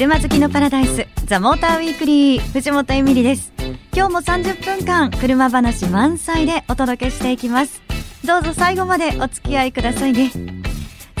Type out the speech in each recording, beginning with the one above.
車好きのパラダイスザモーターウィークリー藤本エミリです。今日も30分間車話満載でお届けしていきます。どうぞ最後までお付き合いくださいね。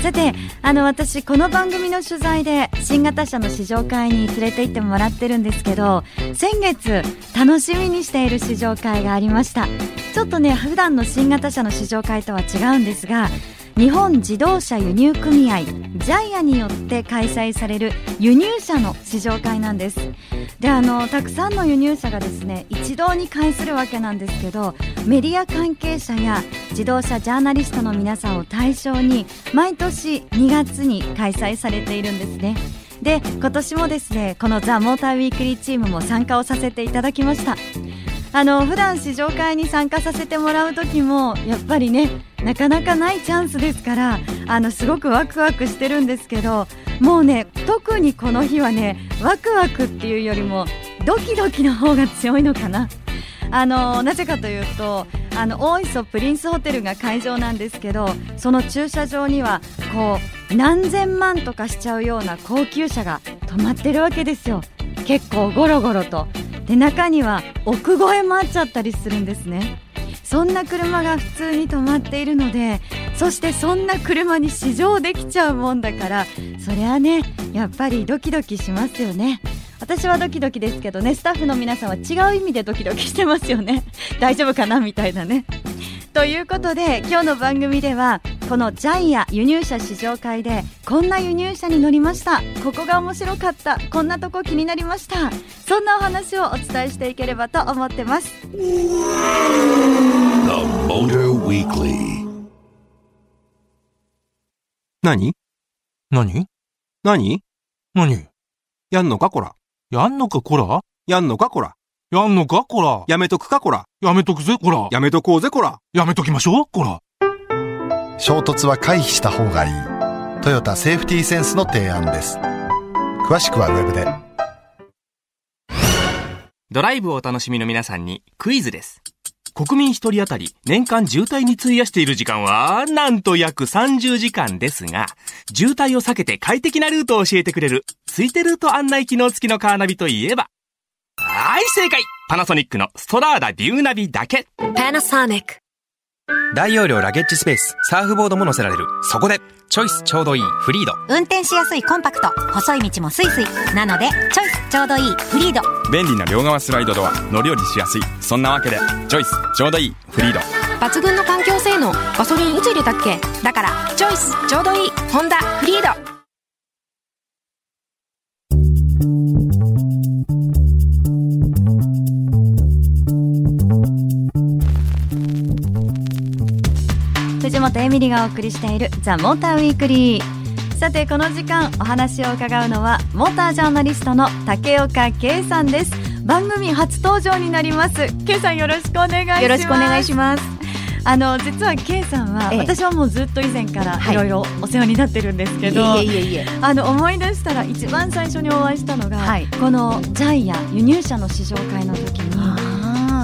さてあの私この番組の取材で新型車の試乗会に連れて行ってもらってるんですけど先月楽しみにしている試乗会がありました。ちょっとね普段の新型車の試乗会とは違うんですが日本自動車輸入組合ジャイアによって開催される輸入車の試乗会なんです。であのたくさんの輸入車がですね一堂に会するわけなんですけどメディア関係者や自動車ジャーナリストの皆さんを対象に毎年2月に開催されているんですね。で今年もですねこのザ・モーターウィークリーチームも参加をさせていただきました。あの普段試乗会に参加させてもらう時もやっぱりねなかなかないチャンスですからあのすごくワクワクしてるんですけどもうね特にこの日はねワクワクっていうよりもドキドキの方が強いのかな。あのなぜかというとあの大磯プリンスホテルが会場なんですけどその駐車場にはこう何千万とかしちゃうような高級車が止まってるわけですよ。結構ゴロゴロと。で中には奥越えもあっちゃったりするんですね。そんな車が普通に止まっているのでそしてそんな車に試乗できちゃうもんだからそりゃねやっぱりドキドキしますよね。私はドキドキですけどねスタッフの皆さんは違う意味でドキドキしてますよね。大丈夫かな？みたいなね。ということで今日の番組ではこのジャイア輸入車試乗会でこんな輸入車に乗りました。ここが面白かった。こんなとこ気になりました。そんなお話をお伝えしていければと思ってます。The Motor Weekly. 何？何？何？何？やんのかこら？やんのかこら？やんのかこら？やんのかこら？やめとくかこら？やめとくぜこら。やめとこうぜこら？やめときましょうこら衝突は回避した方がいい。トヨタセーフティーセンスの提案です。詳しくはウェブで。ドライブをお楽しみの皆さんにクイズです。国民一人当たり年間渋滞に費やしている時間は、なんと約30時間ですが、渋滞を避けて快適なルートを教えてくれる、ついてルート案内機能付きのカーナビといえば、はい、正解。パナソニックのストラーダビューナビだけ。Panasonic 大容量ラゲッジスペース、サーフボードも載せられる。そこで、チョイスちょうどいいフリード。運転しやすいコンパクト細い道もスイスイなのでチョイスちょうどいいフリード便利な両側スライドドア、乗り降りしやすい。そんなわけで、チョイスちょうどいいフリード。抜群の環境性能ガソリンいつ入れたっけ？だからチョイスちょうどいいホンダフリード藤本エミリがお送りしているザ・モーターウィークリー。さてこの時間お話を伺うのはモータージャーナリストの竹岡圭さんです。番組初登場になります。圭さんよろしくお願いします。よろしくお願いします。あの実は圭さんは、ええ。私はもうずっと以前からはい。いろいろお世話になってるんですけど、いえい。あの思い出したら一番最初にお会いしたのが、はい。このジャイア輸入車の試乗会の時に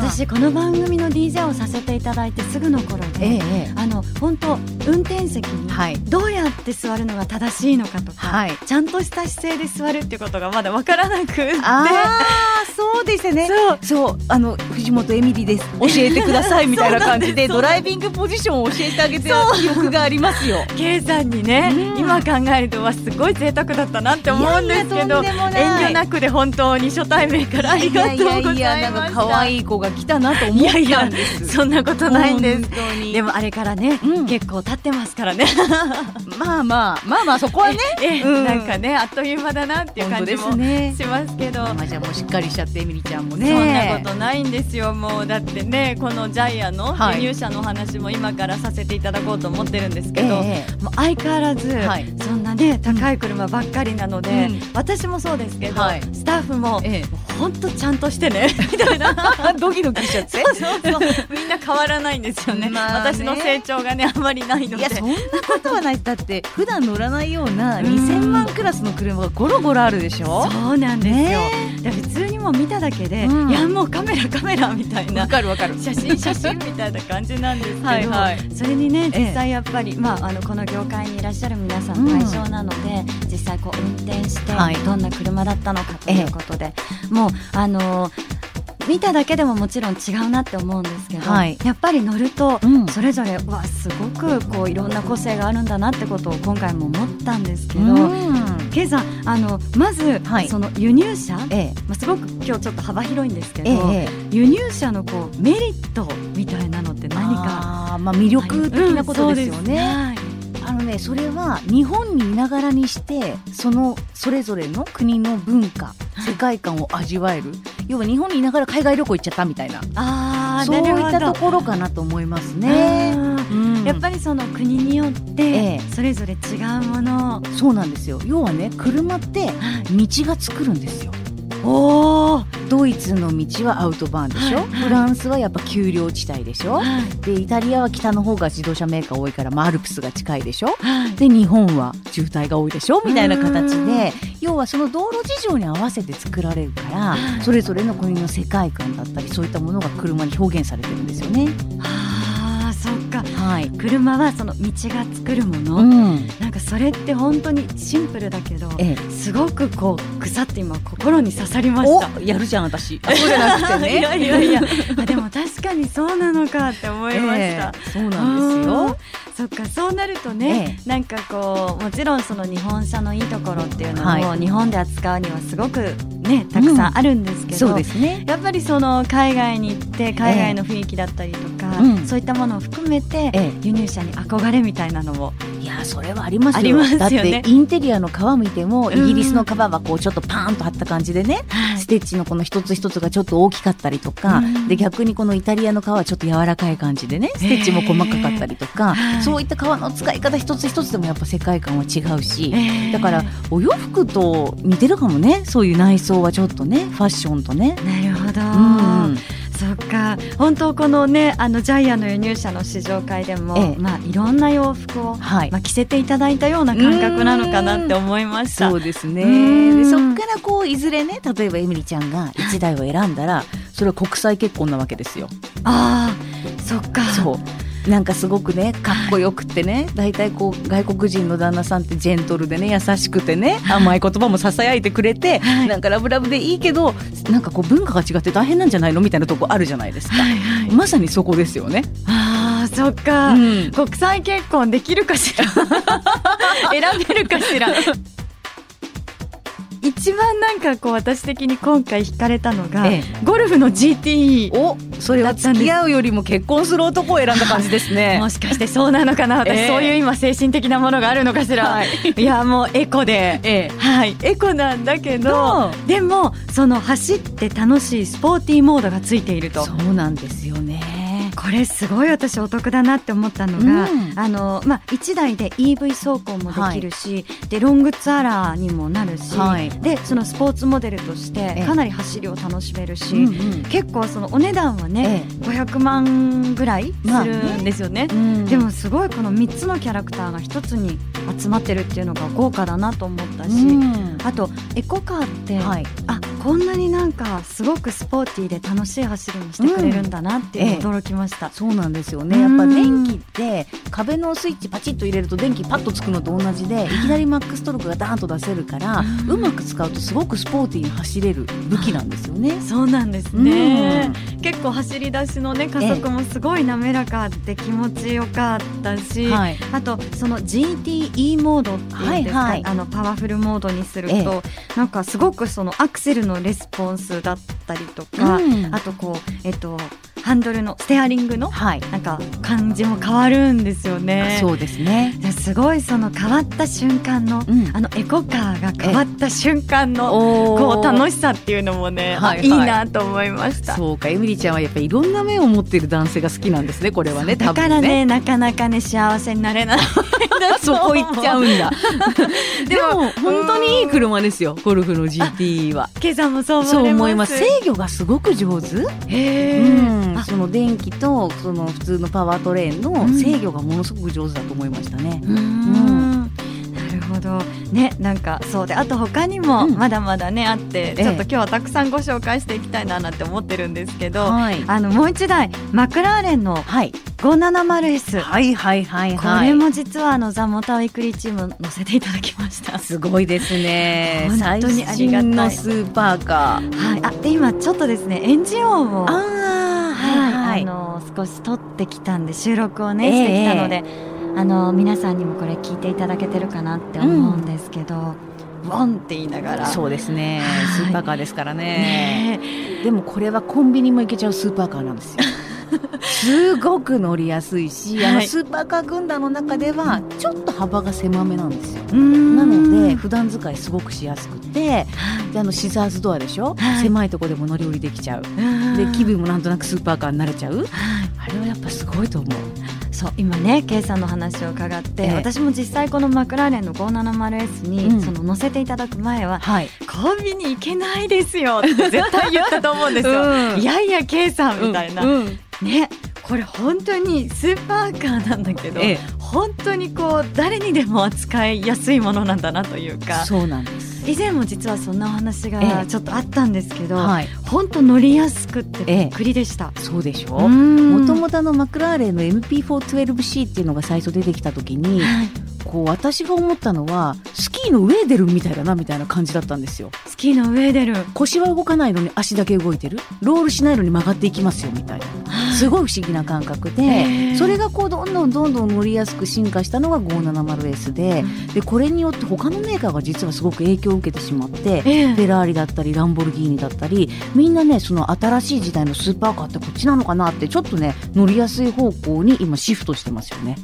私この番組の DJ をさせていただいてすぐの頃で、ええええ。あの本当運転席にはい。どうやって座るのが正しいのかとか、はい。ちゃんとした姿勢で座るっていうことがまだわからなくって。ああ、そうですね。そう。そう、あの藤本エミリです。教えてくださいみたいな感じで ドライビングポジションを教えてあげてた記憶がありますよ。K さんにね、うん。今考えるとはすごい贅沢だったなって思うんですけど遠慮なくで本当に初対面からありがとうございました。なんか可愛い子が来たなと思ったんです。そんなことないんです。でもあれからね、うん。結構経ってますからね。まあまあまあまあそこはね。ええうん。なんかねあっという間だなっていう感じも。しますけど、まあじゃあもうしっかりしちゃってエミリちゃんもね。そんなことないんですよもう。だってねこのジャイアのはい。輸入車の話も今からさせていただこうと思ってるんですけど、ええもう相変わらず、はい。そんなね高い車ばっかりなので、うん。私もそうですけど、はい。スタッフもえ本当ちゃんとしてねみたいな。え。ドキドキしちゃって。そうそうみんな変わらないんですよね,、まあね。私の成長がねあまりないので。いやそんなことはない。だって普段乗らないような2000万クラスの車がゴロゴロあるでしょ？そうなんですよ、ね。で普通にもう見ただけで、うん。いやもうカメラカメラみたいなわかるわかる。写真写真みたいな感じなんですけどはいはい。それにねええ。実際やっぱり、まあ、あのこの業界にいらっしゃる皆さん対象なので、実際こう運転してはい。どんな車だったのかということで、もうあの見ただけでももちろん違うなって思うんですけど、はい。やっぱり乗るとうん。それぞれわすごくこういろんな個性があるんだなってことを今回も思ったんですけど、うん。ケイさんあのまず、はい。その輸入車、ええ。まあ、すごく今日ちょっと幅広いんですけど、え輸入車のこうメリットみたいなのって何かあーまあ魅力的なことですよね。あのねそれは日本にいながらにしてそのそれぞれの国の文化世界観を味わえる要は日本にいながら海外旅行行っちゃったみたいな。あーそういったところかなと思いますね。うん。やっぱりその国によってええ。それぞれ違うもの。を、そうなんですよ。要はね車って道が作るんですよ。おお、ドイツの道はアウトバーンでしょ、はいはい。フランスはやっぱ丘陵地帯でしょ？はい。でイタリアは北の方が自動車メーカー多いから、まあ、アルプスが近いでしょ？はい。で日本は渋滞が多いでしょ？みたいな形うんで要はその道路事情に合わせて作られるからそれぞれの国の世界観だったりそういったものが車に表現されてるんですよね。あーそっかはい、車はその道が作るもの、うん。なんかそれって本当にシンプルだけどええ、すごくこうぐさって今心に刺さりました。おやるじゃん私。そうじゃなくてね。いやいやいや。あでも確かにそうなのかって思いました、ええそうなんですよ。そっかそうなるとね、なんかこうもちろんその日本車のいいところっていうのも、はい。日本で扱うにはすごくねたくさん。あるんですけど、そうですね。やっぱりその海外に行って海外の雰囲気だったりとか、うん。そういったものを含めて、ええ。輸入車に憧れみたいなのもいやそれはありますよ。ありますよね。だってインテリアの皮見てもうん。イギリスの皮はこうちょっとパーンと張った感じでね、ステッチのこの一つ一つがちょっと大きかったりとか、うん。で逆にこのイタリアの皮はちょっと柔らかい感じでねステッチも細かかったりとか、はい。そういった皮の使い方一つ一つでもやっぱ世界観は違うし、ええ。だからお洋服と似てるかもねそういう内装はちょっとねファッションとね。なるほど、うんそっか。本当このねあのジャイアンの輸入車の試乗会でも、ええ。まあいろんな洋服を、はい。まあ、着せていただいたような感覚なのかなって思いました。そうですね。うん。でそっからこういずれね例えばエミリちゃんが1台を選んだらそれは国際結婚なわけですよ。ああそっか。そうなんかすごくねかっこよくってね。大体こう外国人の旦那さんってジェントルでね優しくてね甘い言葉もささやいてくれて、はい。なんかラブラブでいいけどなんかこう文化が違って大変なんじゃないのみたいなとこあるじゃないですか。はいはい。まさにそこですよね。ああそっか、うん。国際結婚できるかしら？選べるかしら？一番なんかこう私的に今回惹かれたのが、えゴルフの GTE おそれは付き合うよりも結婚する男を選んだ感じですね。も。しかしてそうなのかな。私、ええ。そういう今精神的なものがあるのかしら、はい。い、やもうエコで、ええ。はい。エコなんだけどどでもその走って楽しいスポーティーモードがついていると。そうなんですよね。これすごい私お得だなって思ったのが、うん。あのまあ、1台で EV 走行もできるし、でロングツアラーにもなるし、はい。でそのスポーツモデルとしてええ。かなり走りを楽しめるし、うんうん。結構そのお値段はね、500万ぐらいまあするんですよね。うん。でもすごいこの3つのキャラクターが1つに集まってるっていうのが豪華だなと思ったし、うん。あとエコカーって、はい。あこんなになんかすごくスポーティーで楽しい走りにしてくれるんだなって驚きました。そうなんですよね。やっぱ電気って壁のスイッチパチッと入れると電気パッとつくのと同じでいきなりマックストルクがダーンと出せるからうん。うまく使うとすごくスポーティーに走れる武器なんですよね。そうなんですね、結構走り出しのね加速もすごい滑らかで気持ちよかったし、はい。あとその GTE モードっていうんですか、はいはい。あのパワフルモードにすると、え。なんかすごくそのアクセルのレスポンスだったりとか、うん。あとこうえっとハンドルのステアリングのはい、なんか感じも変わるんですよね。そうですね。ですごいその変わった瞬間の、うんあのエコカーが変わった瞬間のおこう楽ししさっていうのもね、はいはいいいなと思いました。そうかエミリちゃんはやっぱりいろんな面を持っている男性が好きなんですねこれはねだから多分ねなかなかね幸せになれない そこ行っちゃうんだ。でも本当にいい車ですよゴルフの GT は。今朝もそう思います。制御がすごく上手。へうん。その電気とその普通のパワートレーンの制御がものすごく上手だと思いましたね。うーんほどどねなんかそうであと他にもうん。まだまだねあって、ええ。ちょっと今日はたくさんご紹介していきたいななんて思ってるんですけど、はい。あのもう一台マクラーレンのはい。570S、はいはいはいこれも実はあのザ・モーターウィークリーチーム乗せていただきました。すごいですね。本当にありがたい。スーパーカー。はい、あで今ちょっとですねエンジン音をああはいはいあの少し撮ってきたんで収録をねええしてきたので、あの皆さんにもこれ聞いていただけてるかなって思うんですけど、ウォンって言いながらそうですね。はい。スーパーカーですからね。ねでもこれはコンビニも行けちゃうスーパーカーなんですよ。すごく乗りやすいし、あのはいスーパーカー軍団の中ではちょっと幅が狭めなんですよ。なので普段使いすごくしやすくてであのシザーズドアでしょ、はい。狭いとこでも乗り降りできちゃう。で気分もなんとなくスーパーカーになれちゃう。あれはやっぱすごいと思うそう今ね K さんの話を伺って、ええ。私も実際このマクラーレンの 570S に、うん。その乗せていただく前ははい。コンビニ行けないですよって 絶対言ったと思うんですよ、うん。いやいや K さんみたいな、うん。うん。ねこれ本当にスーパーカーなんだけど、ええ。本当にこう誰にでも扱いやすいものなんだなというか。そうなんです以前も実はそんなお話えがえちょっとあったんですけど、はい。本当乗りやすくってびえ。えっくりでした。そうでしょ？ももともとのマクラーレンの MP412C っていうのが最初出てきた時にこう私が思ったのはスキーのウェーデルみたいだなみたいな感じだったんですよ。スキーの上出る。腰は動かないのに足だけ動いてる。ロールしないのに曲がっていきますよみたいな。すごい不思議な感覚で、それがこうどんどんどんどん乗りやすく進化したのが 570S で,、でこれによって他のメーカーが実はすごく影響を受けてしまって、ええ。フェラーリだったりランボルギーニだったりみんなねその新しい時代のスーパーカーってこっちなのかなってちょっとね乗りやすい方向に今シフトしてますよね。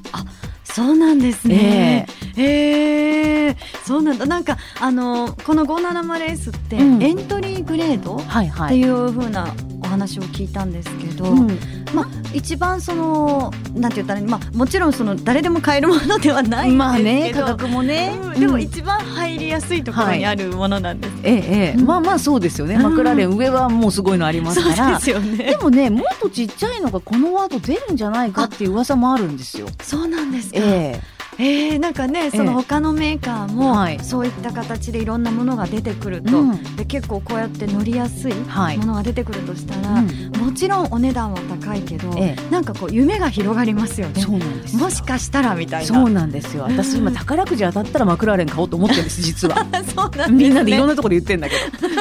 そうなんですね。ええそうなんだ。なんかあのこの 570S って、うんエントリーグレードっ。ていう風なお話を聞いたんですけど、うん。まあ一番そのなんて言ったらいいまあもちろんその誰でも買えるものではないんですけど、まあね価格もね、うん。でもうん一番入りやすいところにあるものなんです。ええええ。うん。まあまあそうですよね、うん。マクラーレン上はもうすごいのありますから。ですよね。で。もねもっとちっちゃいのがこのワード出るんじゃないかっていう噂もあるんですよ。そうなんですか。ええー、なんかねその他のメーカーも、はい。そういった形でいろんなものが出てくるえと、うん。で結構こうやって乗りやすいはい。ものが出てくるとしたら、うん。もちろんお値段は高いけど、えなんかこう夢が広がりますよね。そうなんですよ。もしかしたらみたいな。そうなんですよ。私今う ん宝くじ当たったらマクラーレン買おうと思ってるんです 実は。そうなんね、みんなでいろんなところで言ってんだけど。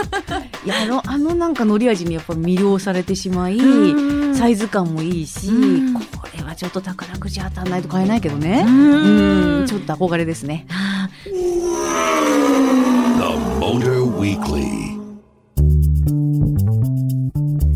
いやあのあのなんか乗り味にやっぱ魅了されてしまいうん。サイズ感もいいしうん。これはちょっと宝くじ当たんないと買えないけどね。うん。うん。ちょっと憧れですね。あ The Motor Weekly.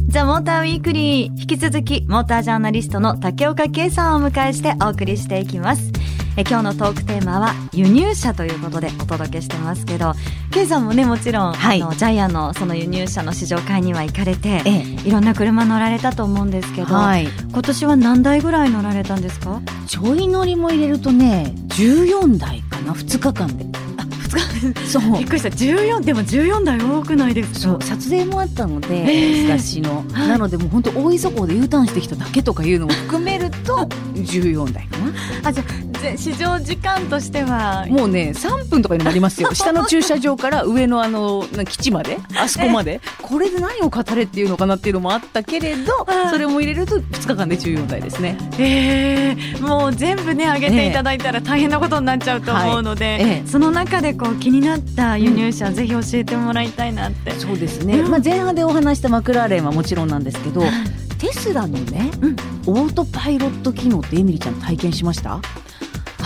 ザ・モーターウィークリー。引き続きモータージャーナリストの竹岡圭さんをお迎えしてお送りしていきますえ今日のトークテーマは輸入車ということでお届けしてますけど圭さんもねもちろん、はい。あのジャイアンのその輸入車の試乗会には行かれてえいろんな車乗られたと思うんですけど、はい。今年は何台ぐらい乗られたんですか？ちょい乗りも入れるとね14台かな2日間で。あ2日そう。びっくりした。14でも14台多くないですか？そう。撮影もあったので、ええ。雑誌の、はい。なのでもう本当大磯港で U ターンしてきただけとかいうのも含めると14台かな。あじゃ試乗時間としては。もうね3分とかになりますよ。下の駐車場から上のあのな基地まであそこまで。これで何を語れっていうのかなっていうのもあったけれどはいそれも入れると2日間で14台ですね。ええ。もう全部ね上げていただいたら大変なことになっちゃうと思うので、はい。ええ。その中でこう気になった輸入車、ぜひ教えてもらいたいなって。そうですね、うん。まあ、前半でお話したマクラーレンはもちろんなんですけどテスラのね、うん。オートパイロット機能ってエミリちゃん体験しました？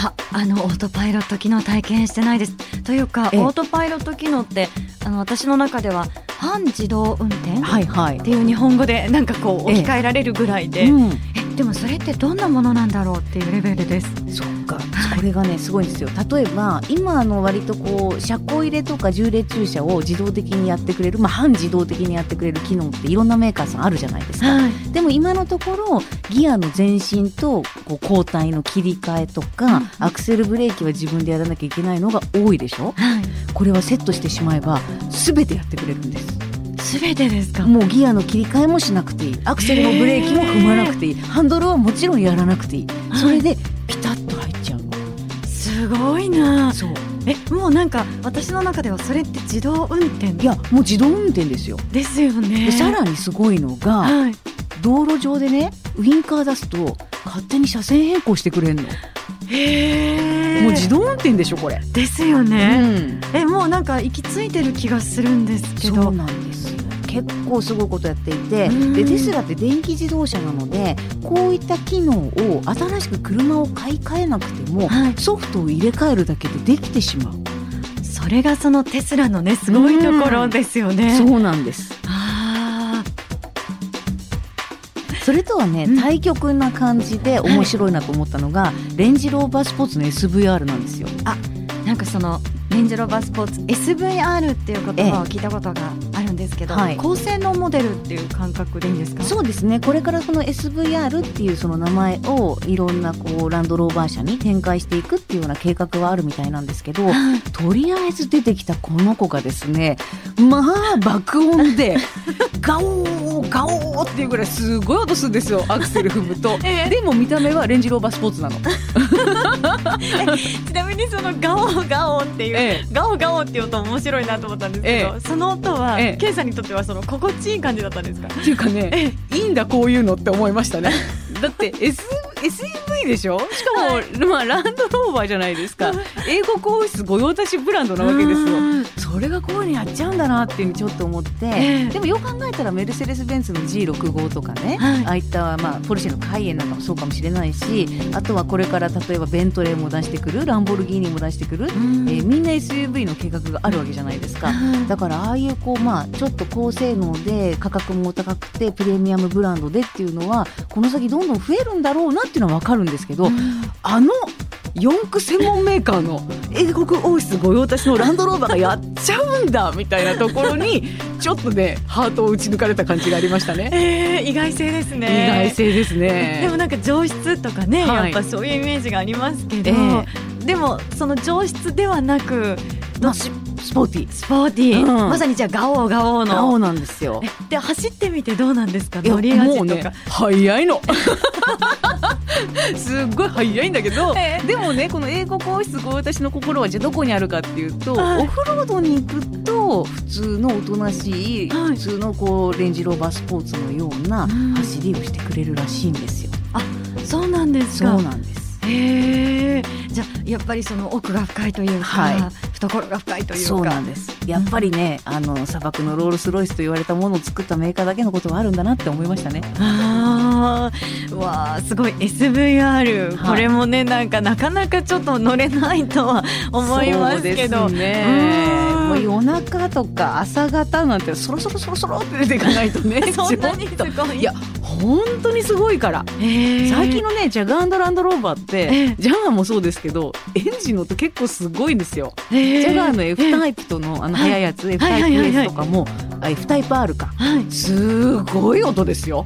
ああのオートパイロット機能体験してないです。というかええ。オートパイロット機能ってあの私の中では半自動運転はいはい。っていう日本語でなんかこうええ。置き換えられるぐらいで、うん。えでもそれってどんなものなんだろうっていうレベルです。そっか、はいこれがねすごいんですよ。例えば今あの割とこう車庫入れとか重列駐車を自動的にやってくれる、まあ、半自動的にやってくれる機能っていろんなメーカーさんあるじゃないですか、はい。でも今のところギアの前進とこう交代の切り替えとか、アクセルブレーキは自分でやらなきゃいけないのが多いでしょ？はい。これはセットしてしまえば全てやってくれるんです。すべてですか？もうギアの切り替えもしなくていい。アクセルもブレーキも踏まなくていい。ハンドルはもちろんやらなくていい。はい。それでピタッごいな。そう。えもうなんか私の中ではそれって自動運転？いやもう自動運転ですよ。ですよね。でさらにすごいのが、はい。道路上でねウインカー出すと勝手に車線変更してくれんの、へえ。もう自動運転でしょこれ、ですようね、ん。えもうなんか行き着いてる気がするんですけど。そうなんですよ結構すごいことやっていてうん。でテスラって電気自動車なのでこういった機能を新しく車を買い替えなくても、はい。ソフトを入れ替えるだけでできてしまう、それがそのテスラのねすごいところですよね。そうなんです。あそれとはね、うん。対極な感じで面白いなと思ったのが、レンジローバースポーツの SVR なんですよ。ーなんかそのレンジローバースポーツ SVR っていう言葉を聞いたことがですけど、はい。高性能モデルっていう感覚でいいんですか？そうですね。これからその SVR っていうその名前をいろんなこうランドローバー車に展開していくっていうような計画はあるみたいなんですけどはい。とりあえず出てきたこの子がですねまあ爆音で ガオーガオーっていうぐらいすごい音するんですよアクセル踏むと、ええ。でも見た目はレンジローバースポーツなの、ちなみにそのガオガオっていう、えガオガオっていう音面白いなと思ったんですけど、え。その音は、ええケイさんにとってはその心地いい感じだったんですか？っていうかねいいんだこういうのって思いましたね。だって S SUV でしょ？しかも、まあ、ランドローバーじゃないですか。英国王室御用達ブランドなわけですよ。うん。それがこういうのやっちゃうんだなっていうふうにちょっと思って、ええ。でもよく考えたらメルセデス・ベンツの G65 とかね、はい。ああいった、まあ、ポルシェのカイエンなんかもそうかもしれないしあとはこれから例えばベントレーも出してくるランボルギーニも出してくる、うん。えーみんな SUV の計画があるわけじゃないですか。はい。だからああいうこうまあちょっと高性能で価格も高くてプレミアムブランドでっていうのはこの先どんどん増えるんだろうなっていうのはわかるんですけど、あの四駆専門メーカーの英国王室御用達のランドローバーがやっちゃうんだみたいなところに ちょっとねハートを打ち抜かれた感じがありましたね。えー、意外性ですね意外性ですね。でもなんか上質とかね、はいやっぱそういうイメージがありますけど、えでもその上質ではなくまあススポーティー。スポーティー、うん。まさにじゃあガオガオの。青なんですよ。えで走ってみてどうなんですか？乗り味もうねとか、早いの。すっごい早いんだけど、ええ。でもねこの英国王室ご用達の心はじゃあどこにあるかっていうと、はい。オフロードに行くと普通のおとなしい、はい。普通のこうレンジローバースポーツのようなうん。走りをしてくれるらしいんですよ。そうなんですそかうなんです。へえ。じゃあやっぱりその奥が深いというか、はい懐が深いというか。そうなんです。やっぱりね、あの砂漠のロールスロイスと言われたものを作ったメーカーだけのことはあるんだなって思いましたね。あわあすごい。SVR、はい。これもねなんかなかなかちょっと乗れないとは思いますけど。そうですね。うん。もう夜中とか朝方なんてそろそろそろそろって出ていかないとね。そんなにすごい。いや本当にすごいから。最近のねジャガーランドローバーって、ええジャガーもそうですけどエンジンの音結構すごいんですよ。ジャガーの F タイプとのあのはい速いやつ、F はいタイプはいはいはい S とかも、あ F タイプ R か。はいすごい音ですよ。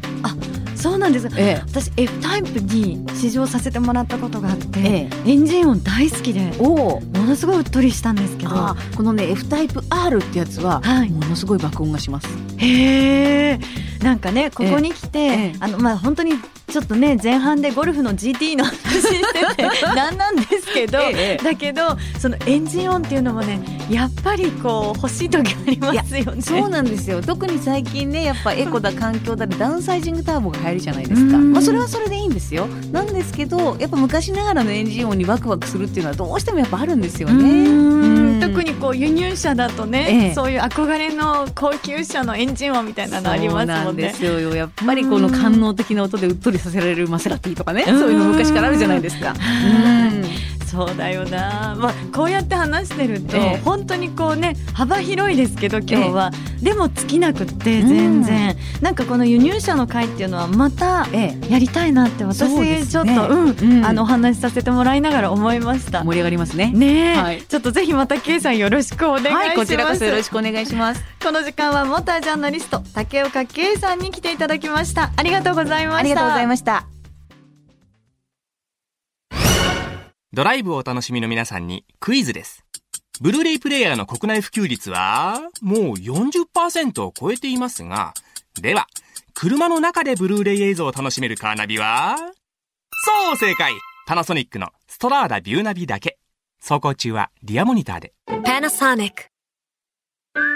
そうなんですえ私 F タイプに試乗させてもらったことがあって、ええエンジン音大好きでえ。おお。ものすごいうっとりしたんですけどこのね F タイプ R ってやつは、はいものすごい爆音がします。へえなんかねここに来て、ええあのまあ本当にちょっとね前半でゴルフの GT の話してて なんなんですけど、ええだけどそのエンジン音っていうのもねやっぱりこう欲しい時ありますよね。そうなんですよ。特に最近ねやっぱエコだ環境だでダウンサイジングターボが入るじゃないですか、うん。まあ、それはそれでいいんですよ。なんですけどやっぱ昔ながらのエンジン音にワクワクするっていうのはどうしてもやっぱあるんですよね。特にこう輸入車だとね、ええ。そういう憧れの高級車のエンジン音みたいなのありますそうなんでもんね。すよ。やっぱりこの官能的な音でうっとりさせられるマセラティとかねうん。そういうの昔からあるじゃないですか。うんそうだよな、まあ、こうやって話してると、ええ。本当にこうね幅広いですけど今日は、でも尽きなくって全然、なんかこの輸入車の会っていうのはまたえやりたいなって私ね。ちょっと、うん。うん。あのお話しさせてもらいながら思いました。盛り上がりますね。ねえ、はい。ちょっとぜひまた K さんよろしくお願いします。はいこちらこそよろしくお願いします。この時間はモータージャーナリスト竹岡 K さんに来ていただきました。ありがとうございました。ありがとうございましたドライブをお楽しみの皆さんにクイズです。ブルーレイプレイヤーの国内普及率はもう40%を超えていますが、では、車の中でブルーレイ映像を楽しめるカーナビはそう正解パナソニックのストラーダビューナビだけ。走行中はリアモニターで。パナソニック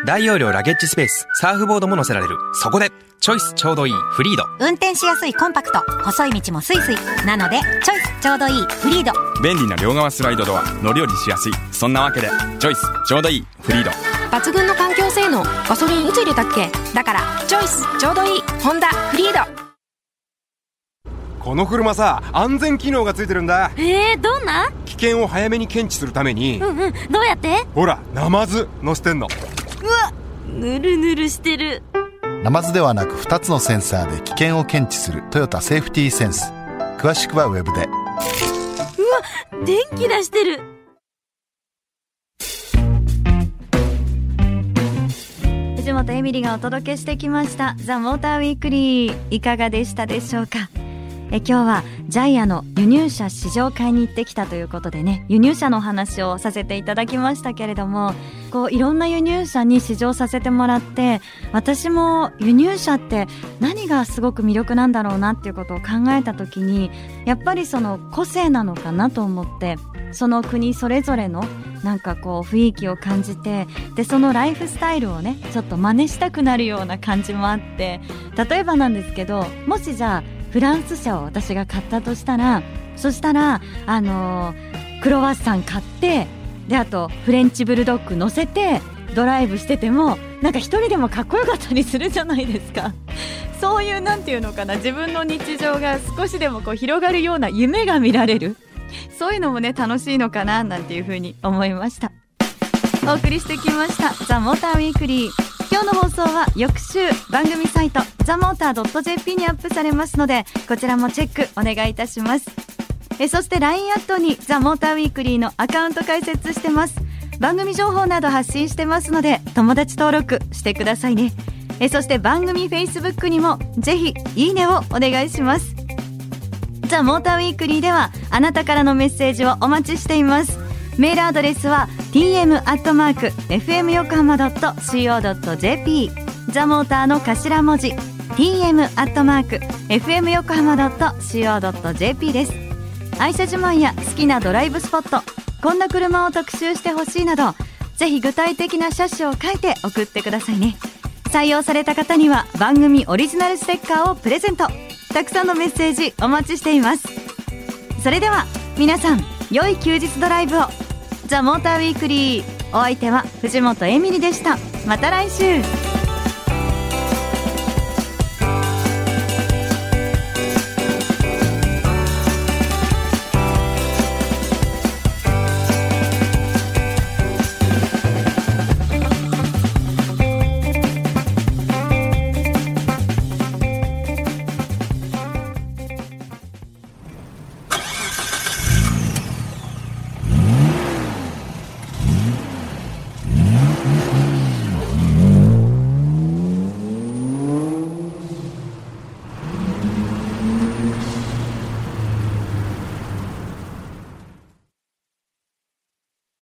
大容量ラゲッジスペースサーフボードも載せられる。そこでチョイスちょうどいいフリード。運転しやすいコンパクト細い道もスイスイ。なのでチョイスちょうどいいフリード。便利な両側スライドドア乗り降りしやすい。そんなわけでチョイスちょうどいいフリード。抜群の環境性能ガソリンいつ入れたっけ？だからチョイスちょうどいいホンダフリード。この車さ安全機能がついてるんだ。えー、どんな？危険を早めに検知するために。うんうん。どうやって？ほらナマズ乗せてんの。うわぬるぬるしてる。ナマズではなく2つのセンサーで危険を検知するトヨタセーフティーセンス。詳しくはウェブで。うわ電気出してる。藤本エミリがお届けしてきましたザ・モーターウィークリー。いかがでしたでしょうか？え今日はジャイアの輸入車試乗会に行ってきたということでね輸入車のお話をさせていただきましたけれどもこういろんな輸入車に試乗させてもらって私も輸入車って何がすごく魅力なんだろうなっていうことを考えた時にやっぱりその個性なのかなと思ってその国それぞれのなんかこう雰囲気を感じてでそのライフスタイルをねちょっと真似したくなるような感じもあって例えばなんですけどもしじゃあフランス車を私が買ったとしたらそしたらあのークロワッサン買ってであとフレンチブルドッグ乗せてドライブしててもなんか一人でもかっこよかったりするじゃないですか。そういうなんていうのかな自分の日常が少しでもこう広がるような夢が見られる。そういうのもね楽しいのかななんていうふうに思いました。お送りしてきました「ザ・モーターウィークリー。今日の放送は翌週番組サイトザ・モーター .jp にアップされますのでこちらもチェックお願いいたします。えそして LINE アットにザ・モーターウィークリーのアカウント開設してます。番組情報など発信してますので友達登録してくださいね。えそして番組 Facebook にもぜひいいねをお願いします。ザ・モーターウィークリーではあなたからのメッセージをお待ちしています。メールアドレスは tm.fmyokohama.co.jp ザ・モーターの頭文字。tm.fmyokohama.co.jp です。愛車自慢や好きなドライブスポット。こんな車を特集してほしいなどぜひ具体的な車種を書いて送ってくださいね。採用された方には番組オリジナルステッカーをプレゼント。たくさんのメッセージお待ちしています。それでは皆さん良い休日ドライブを。ザ・モーターウィークリー。お相手は藤本エミリでした。また来週。